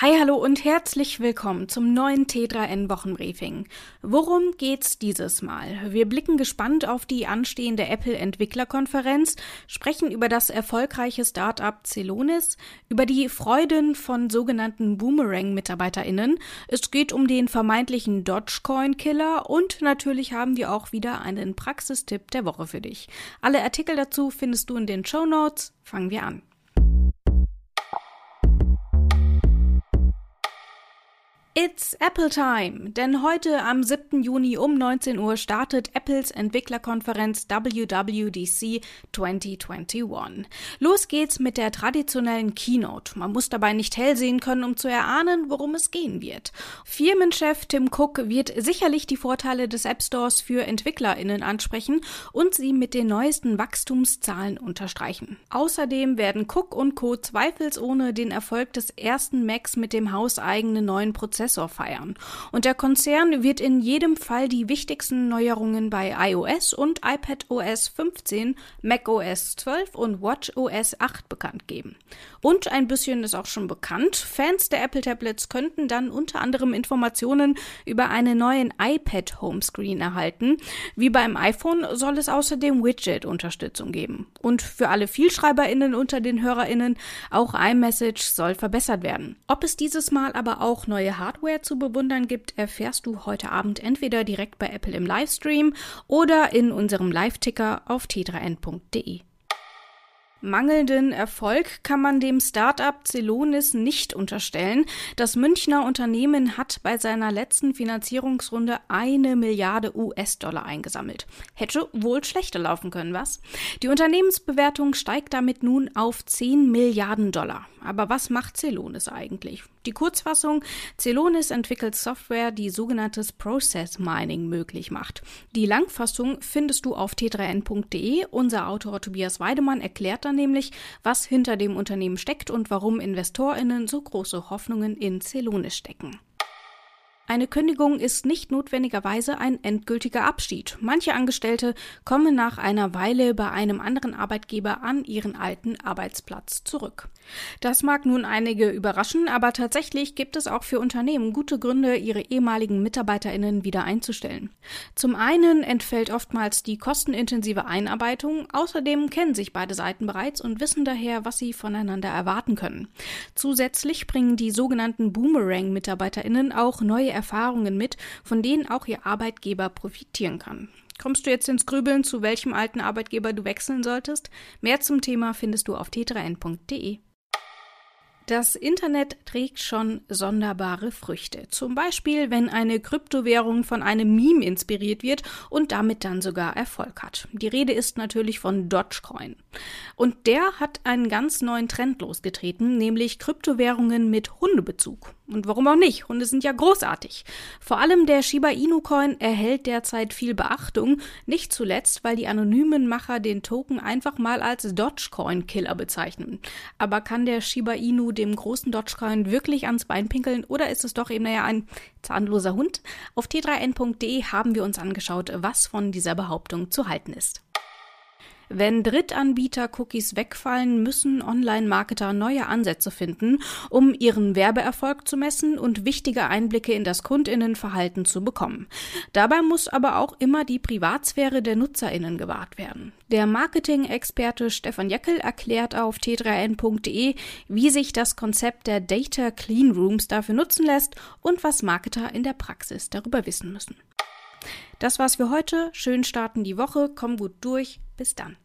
Hi, hallo und herzlich willkommen zum neuen T3N Wochenbriefing. Worum geht's dieses Mal? Wir blicken gespannt auf die anstehende Apple Entwicklerkonferenz, sprechen über das erfolgreiche Startup Celonis, über die Freuden von sogenannten Boomerang Mitarbeiterinnen. Es geht um den vermeintlichen Dogecoin Killer und natürlich haben wir auch wieder einen Praxistipp der Woche für dich. Alle Artikel dazu findest du in den Show Notes. Fangen wir an. It's Apple Time, denn heute am 7. Juni um 19 Uhr startet Apples Entwicklerkonferenz WWDC 2021. Los geht's mit der traditionellen Keynote. Man muss dabei nicht hell sehen können, um zu erahnen, worum es gehen wird. Firmenchef Tim Cook wird sicherlich die Vorteile des App Stores für EntwicklerInnen ansprechen und sie mit den neuesten Wachstumszahlen unterstreichen. Außerdem werden Cook und Co. zweifelsohne den Erfolg des ersten Macs mit dem hauseigenen neuen Prozess Prozessor feiern. Und der Konzern wird in jedem Fall die wichtigsten Neuerungen bei iOS und iPadOS 15, macOS 12 und watchOS 8 bekannt geben. Und ein bisschen ist auch schon bekannt, Fans der Apple Tablets könnten dann unter anderem Informationen über einen neuen iPad Homescreen erhalten. Wie beim iPhone soll es außerdem Widget-Unterstützung geben. Und für alle VielschreiberInnen unter den HörerInnen auch iMessage soll verbessert werden. Ob es dieses Mal aber auch neue Hardware Hardware zu bewundern gibt, erfährst du heute Abend entweder direkt bei Apple im Livestream oder in unserem Live-Ticker auf t3n.de. Mangelnden Erfolg kann man dem Start-up Celonis nicht unterstellen. Das Münchner Unternehmen hat bei seiner letzten Finanzierungsrunde eine Milliarde US-Dollar eingesammelt. Hätte wohl schlechter laufen können, was? Die Unternehmensbewertung steigt damit nun auf 10 Milliarden Dollar. Aber was macht Celonis eigentlich? Die Kurzfassung, Celonis entwickelt Software, die sogenanntes Process Mining möglich macht. Die Langfassung findest du auf t3n.de. Unser Autor Tobias Weidemann erklärt dann nämlich, was hinter dem Unternehmen steckt und warum InvestorInnen so große Hoffnungen in Celonis stecken. Eine Kündigung ist nicht notwendigerweise ein endgültiger Abschied. Manche Angestellte kommen nach einer Weile bei einem anderen Arbeitgeber an ihren alten Arbeitsplatz zurück. Das mag nun einige überraschen, aber tatsächlich gibt es auch für Unternehmen gute Gründe, ihre ehemaligen Mitarbeiterinnen wieder einzustellen. Zum einen entfällt oftmals die kostenintensive Einarbeitung, außerdem kennen sich beide Seiten bereits und wissen daher, was sie voneinander erwarten können. Zusätzlich bringen die sogenannten Boomerang-Mitarbeiterinnen auch neue Erfahrungen mit, von denen auch ihr Arbeitgeber profitieren kann. Kommst du jetzt ins Grübeln, zu welchem alten Arbeitgeber du wechseln solltest? Mehr zum Thema findest du auf t3n.de. Das Internet trägt schon sonderbare Früchte. Zum Beispiel, wenn eine Kryptowährung von einem Meme inspiriert wird und damit dann sogar Erfolg hat. Die Rede ist natürlich von Dogecoin. Und der hat einen ganz neuen Trend losgetreten, nämlich Kryptowährungen mit Hundebezug. Und warum auch nicht? Hunde sind ja großartig. Vor allem der Shiba Inu Coin erhält derzeit viel Beachtung, nicht zuletzt, weil die anonymen Macher den Token einfach mal als Dogecoin Killer bezeichnen. Aber kann der Shiba Inu dem großen Dogecoin wirklich ans Bein pinkeln oder ist es doch eben naja ein zahnloser Hund? Auf t3n.de haben wir uns angeschaut, was von dieser Behauptung zu halten ist. Wenn Drittanbieter-Cookies wegfallen, müssen Online-Marketer neue Ansätze finden, um ihren Werbeerfolg zu messen und wichtige Einblicke in das Kundinnenverhalten zu bekommen. Dabei muss aber auch immer die Privatsphäre der Nutzerinnen gewahrt werden. Der Marketing-Experte Stefan Jeckel erklärt auf t3n.de, wie sich das Konzept der Data Clean Rooms dafür nutzen lässt und was Marketer in der Praxis darüber wissen müssen. Das war's für heute. Schön starten die Woche. Komm gut durch. Bis dann.